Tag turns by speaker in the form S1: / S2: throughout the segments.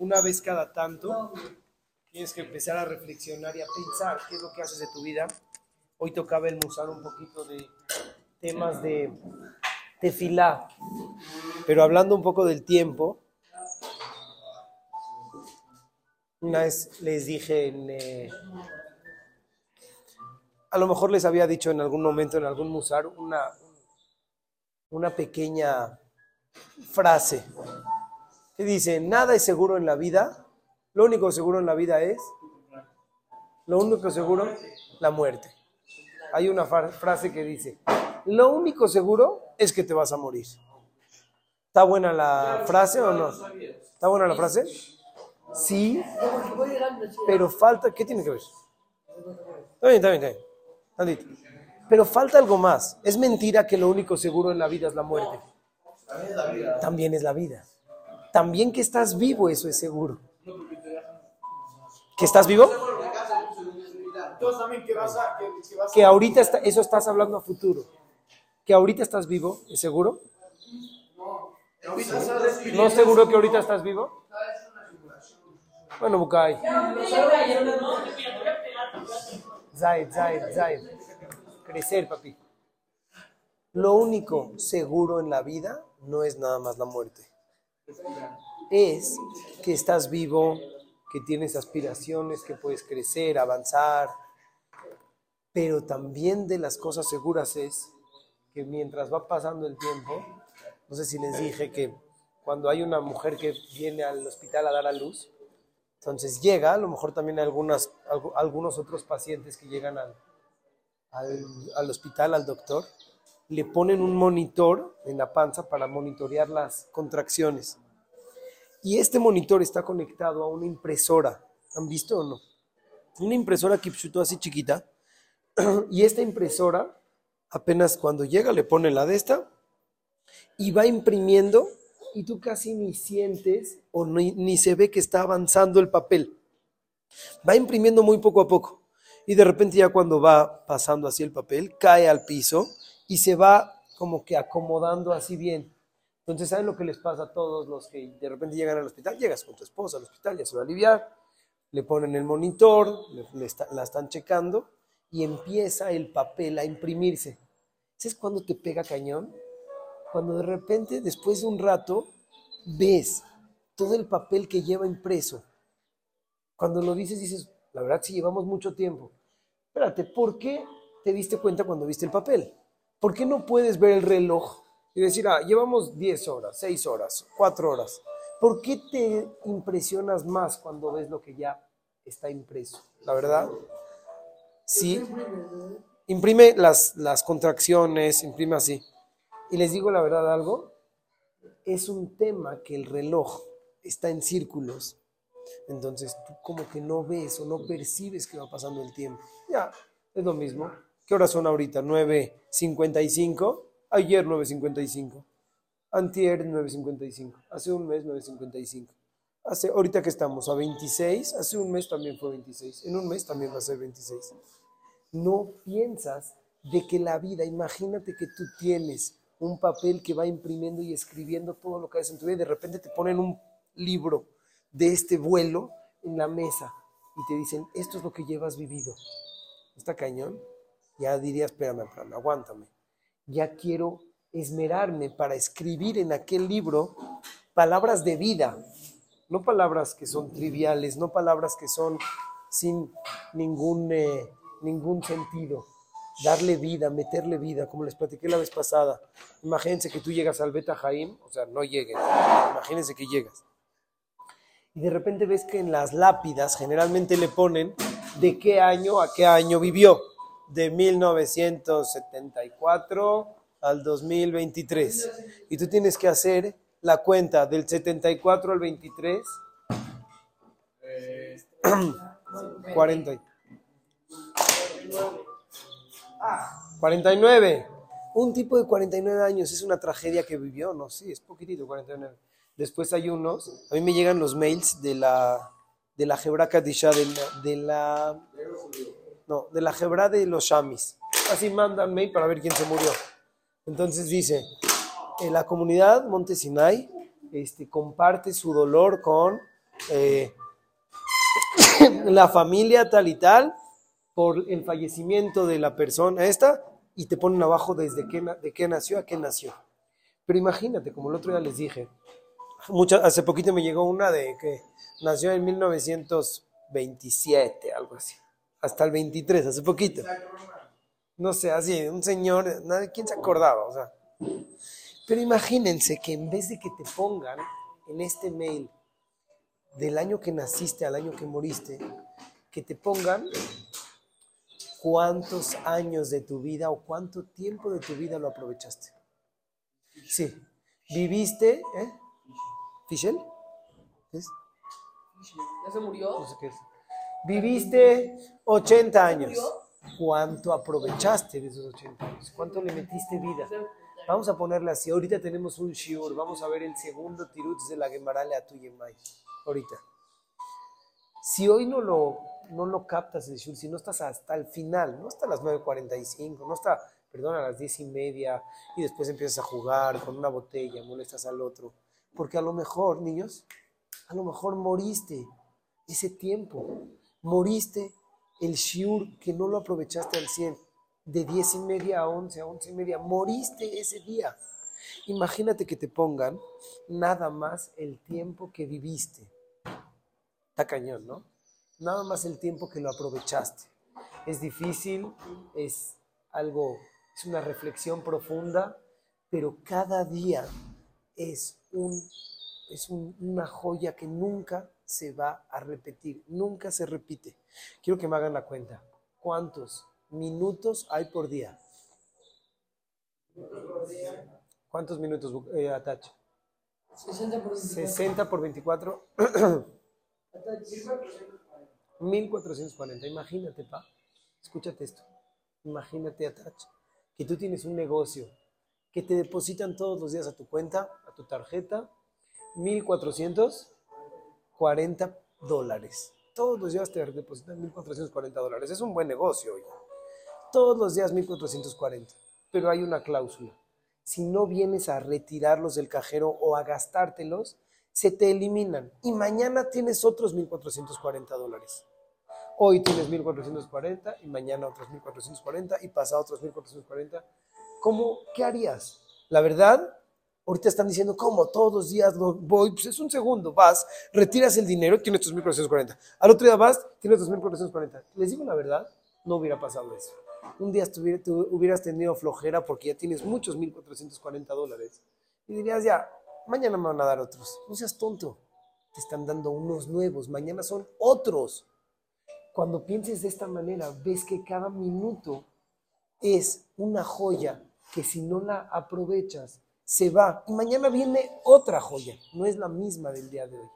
S1: una vez cada tanto tienes que empezar a reflexionar y a pensar qué es lo que haces de tu vida. Hoy tocaba el musar un poquito de temas de tefilá, pero hablando un poco del tiempo, una vez les dije en... eh, a lo mejor les había dicho en algún momento, en algún musar, una, una pequeña frase que dice, nada es seguro en la vida, lo único seguro en la vida es, lo único seguro, la muerte. Hay una frase que dice, lo único seguro es que te vas a morir. ¿Está buena la frase o no? ¿Está buena la frase? Sí, pero falta, ¿qué tiene que ver? Está bien, está bien, está bien. Pero falta algo más. Es mentira que lo único seguro en la vida es la muerte. También es la vida. También que estás vivo, eso es seguro. ¿Que estás vivo? Que ahorita eso estás hablando a futuro. Que ahorita estás vivo, ¿es seguro? ¿No es seguro que ahorita estás vivo? Bueno, Bukai. Zaid, Zaid, Zaid. Crecer, papi. Lo único seguro en la vida no es nada más la muerte. Es que estás vivo, que tienes aspiraciones, que puedes crecer, avanzar. Pero también de las cosas seguras es que mientras va pasando el tiempo, no sé si les dije que cuando hay una mujer que viene al hospital a dar a luz, entonces llega, a lo mejor también algunas, algu- algunos otros pacientes que llegan al, al hospital, al doctor, le ponen un monitor en la panza para monitorear las contracciones. Y este monitor está conectado a una impresora. ¿Han visto o no? Una impresora Kipchuto así chiquita. Y esta impresora, apenas cuando llega, le pone la de esta y va imprimiendo y tú casi ni sientes o ni, ni se ve que está avanzando el papel. Va imprimiendo muy poco a poco y de repente ya cuando va pasando así el papel, cae al piso y se va como que acomodando así bien. Entonces, ¿saben lo que les pasa a todos los que de repente llegan al hospital? Llegas con tu esposa al hospital, ya se va a aliviar, le ponen el monitor, le- la están checando y empieza el papel a imprimirse. ¿Sabes cuándo te pega cañón? Cuando de repente, después de un rato, ves todo el papel que lleva impreso. Cuando lo dices, dices, la verdad sí llevamos mucho tiempo. Espérate, ¿por qué te diste cuenta cuando viste el papel? ¿Por qué no puedes ver el reloj y decir, ah, llevamos 10 horas, 6 horas, 4 horas? ¿Por qué te impresionas más cuando ves lo que ya está impreso? La verdad, sí. Imprime las, las contracciones, imprime así. Y les digo la verdad algo, es un tema que el reloj está en círculos. Entonces tú como que no ves o no percibes que va pasando el tiempo. Ya, es lo mismo. ¿Qué horas son ahorita? 9.55. Ayer 9.55. Antier 9.55. Hace un mes 9.55. Hace, ahorita que estamos a 26, hace un mes también fue 26. En un mes también va a ser 26. No piensas de que la vida, imagínate que tú tienes un papel que va imprimiendo y escribiendo todo lo que haces en tu vida y de repente te ponen un libro de este vuelo en la mesa y te dicen, esto es lo que llevas vivido. ¿Está cañón? Ya dirías, espérame, espérame, aguántame. Ya quiero esmerarme para escribir en aquel libro palabras de vida, no palabras que son triviales, no palabras que son sin ningún, eh, ningún sentido. Darle vida, meterle vida, como les platiqué la vez pasada. Imagínense que tú llegas al Beta Jaim, o sea, no lleguen, imagínense que llegas y de repente ves que en las lápidas generalmente le ponen de qué año a qué año vivió, de 1974 al 2023. Y tú tienes que hacer la cuenta del 74 al 23, 40. y- 49. Un tipo de 49 años es una tragedia que vivió, no, sí, es poquitito, 49. Después hay unos, a mí me llegan los mails de la de la Kadisha, de la, de la no, de la Hebra de los Shamis. Así mandan mail para ver quién se murió. Entonces dice, eh, la comunidad Monte Sinai este, comparte su dolor con eh, la familia tal y tal por el fallecimiento de la persona esta y te ponen abajo desde qué, de qué nació a qué nació. Pero imagínate, como el otro día les dije, mucha- hace poquito me llegó una de que nació en 1927, algo así, hasta el 23, hace poquito. No sé, así, un señor, nadie, ¿quién se acordaba? O sea, pero imagínense que en vez de que te pongan en este mail del año que naciste al año que moriste, que te pongan cuántos años de tu vida o cuánto tiempo de tu vida lo aprovechaste. Sí, viviste, ¿eh? ¿Fischel? ¿Es?
S2: ¿Ya se murió?
S1: No sé qué es. Viviste 80 años. ¿Cuánto aprovechaste de esos 80 años? ¿Cuánto le metiste vida? Vamos a ponerle así. Ahorita tenemos un shiur. Vamos a ver el segundo tirutz de la Gemara a Tuyemay. Ahorita. Si hoy no lo, no lo captas el shiur, si no estás hasta el final, no hasta las 9.45, no está, perdón, a las 10 y media, y después empiezas a jugar con una botella, molestas al otro. Porque a lo mejor, niños, a lo mejor moriste ese tiempo. Moriste el shiur que no lo aprovechaste al 100, de 10 y media a 11, a 11 y media. Moriste ese día. Imagínate que te pongan nada más el tiempo que viviste. Está cañón, ¿no? Nada más el tiempo que lo aprovechaste. Es difícil, es algo, es una reflexión profunda, pero cada día es, un, es un- una joya que nunca se va a repetir, nunca se repite. Quiero que me hagan la cuenta. ¿Cuántos minutos hay por día? ¿Cuántos minutos, eh, Atach?
S2: 60 por
S1: 60 por 24. 1440. Imagínate, pa. Escúchate esto. Imagínate, Atach, que tú tienes un negocio que te depositan todos los días a tu cuenta, a tu tarjeta, 1440 dólares. Todos los días te depositan 1440 dólares. Es un buen negocio, oye. Todos los días 1440. Pero hay una cláusula. Si no vienes a retirarlos del cajero o a gastártelos, se te eliminan. Y mañana tienes otros 1440 dólares. Hoy tienes 1440 y mañana otros 1440 y pasado otros 1440. ¿Cómo? ¿Qué harías? La verdad, ahorita están diciendo, ¿cómo? Todos los días lo voy, pues es un segundo, vas, retiras el dinero, tienes tus 1440. Al otro día vas, tienes tus 1440. Les digo la verdad, no hubiera pasado eso. Un día estuviera- tú hubieras tenido flojera porque ya tienes muchos 1440 dólares. Y dirías, ya, mañana me van a dar otros. No seas tonto. Te están dando unos nuevos, mañana son otros. Cuando pienses de esta manera, ves que cada minuto es una joya que si no la aprovechas, se va. Y mañana viene otra joya, no es la misma del día de hoy.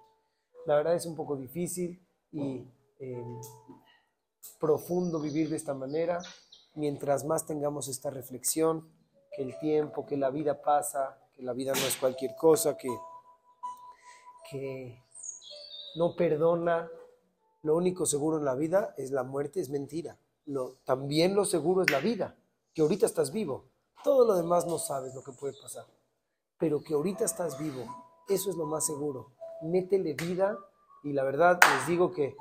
S1: La verdad es un poco difícil y eh, profundo vivir de esta manera. Mientras más tengamos esta reflexión, que el tiempo, que la vida pasa, que la vida no es cualquier cosa, que, que no perdona, lo único seguro en la vida es la muerte, es mentira. Lo, también lo seguro es la vida, que ahorita estás vivo. Todo lo demás no sabes lo que puede pasar. Pero que ahorita estás vivo, eso es lo más seguro. Métele vida y la verdad les digo que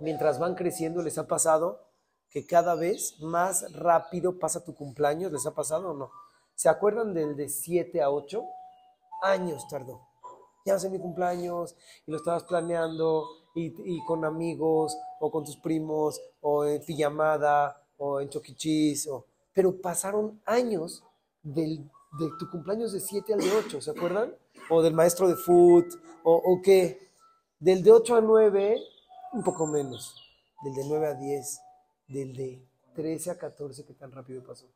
S1: mientras van creciendo les ha pasado que cada vez más rápido pasa tu cumpleaños. ¿Les ha pasado o no? ¿Se acuerdan del de 7 a 8? Años tardó. Ya ser mi cumpleaños y lo estabas planeando y, y con amigos o con tus primos o en pijamada o en choquichis. O... Pero pasaron años del, de tu cumpleaños de 7 al de 8, ¿se acuerdan? O del maestro de foot o, o qué. Del de 8 a 9, un poco menos. Del de 9 a 10. Del de 13 a 14, ¿qué tan rápido pasó?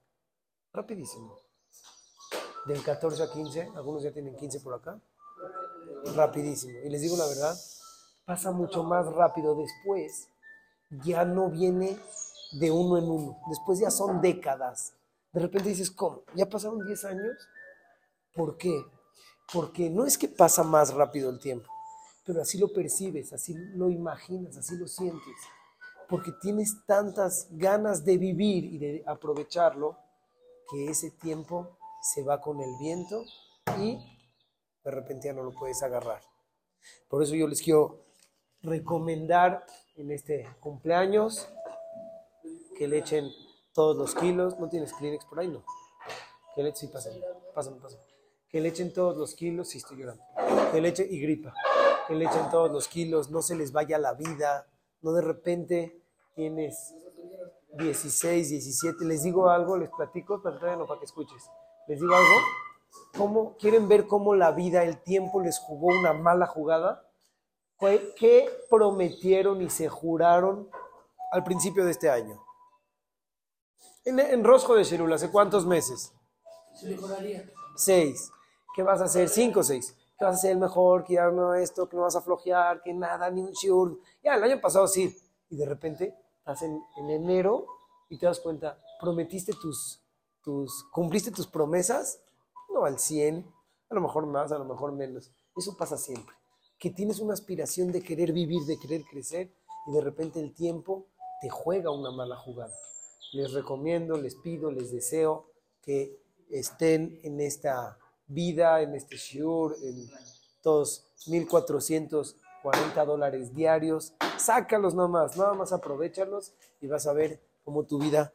S1: Rapidísimo. Del 14 a 15, algunos ya tienen 15 por acá. Rapidísimo. Y les digo la verdad, pasa mucho más rápido después. Ya no viene de uno en uno. Después ya son décadas. De repente dices, ¿cómo? ¿Ya pasaron 10 años? ¿Por qué? Porque no es que pasa más rápido el tiempo, pero así lo percibes, así lo imaginas, así lo sientes. Porque tienes tantas ganas de vivir y de aprovecharlo que ese tiempo se va con el viento y de repente ya no lo puedes agarrar. Por eso yo les quiero recomendar en este cumpleaños que le echen todos los kilos. ¿No tienes Kleenex por ahí? No. Que le sí, pásame, pásame, pásame. Que le echen todos los kilos, sí estoy llorando. Que le echen, y gripa. Que le echen todos los kilos, no se les vaya la vida. No de repente tienes 16, 17. Les digo algo, les platico, pero no para que escuches. Les digo algo. ¿Cómo, ¿Quieren ver cómo la vida, el tiempo les jugó una mala jugada? ¿Qué- ¿Qué prometieron y se juraron al principio de este año? En, Rosjo de Sherul, ¿hace cuántos meses? Seis. ¿Qué vas a hacer? Cinco o seis. Que vas a el mejor, que ya no esto, que no vas a flojear, que nada, ni un shiur. Ya, el año pasado sí. Y de repente estás en, en enero y te das cuenta, prometiste tus, tus, cumpliste tus promesas, no al 100, a lo mejor más, a lo mejor menos. Eso pasa siempre. Que tienes una aspiración de querer vivir, de querer crecer y de repente el tiempo te juega una mala jugada. Les recomiendo, les pido, les deseo que estén en esta vida, en este shiur, en todos 1.440 dólares diarios. Sácalos nada más, nada más aprovechalos y vas a ver cómo tu vida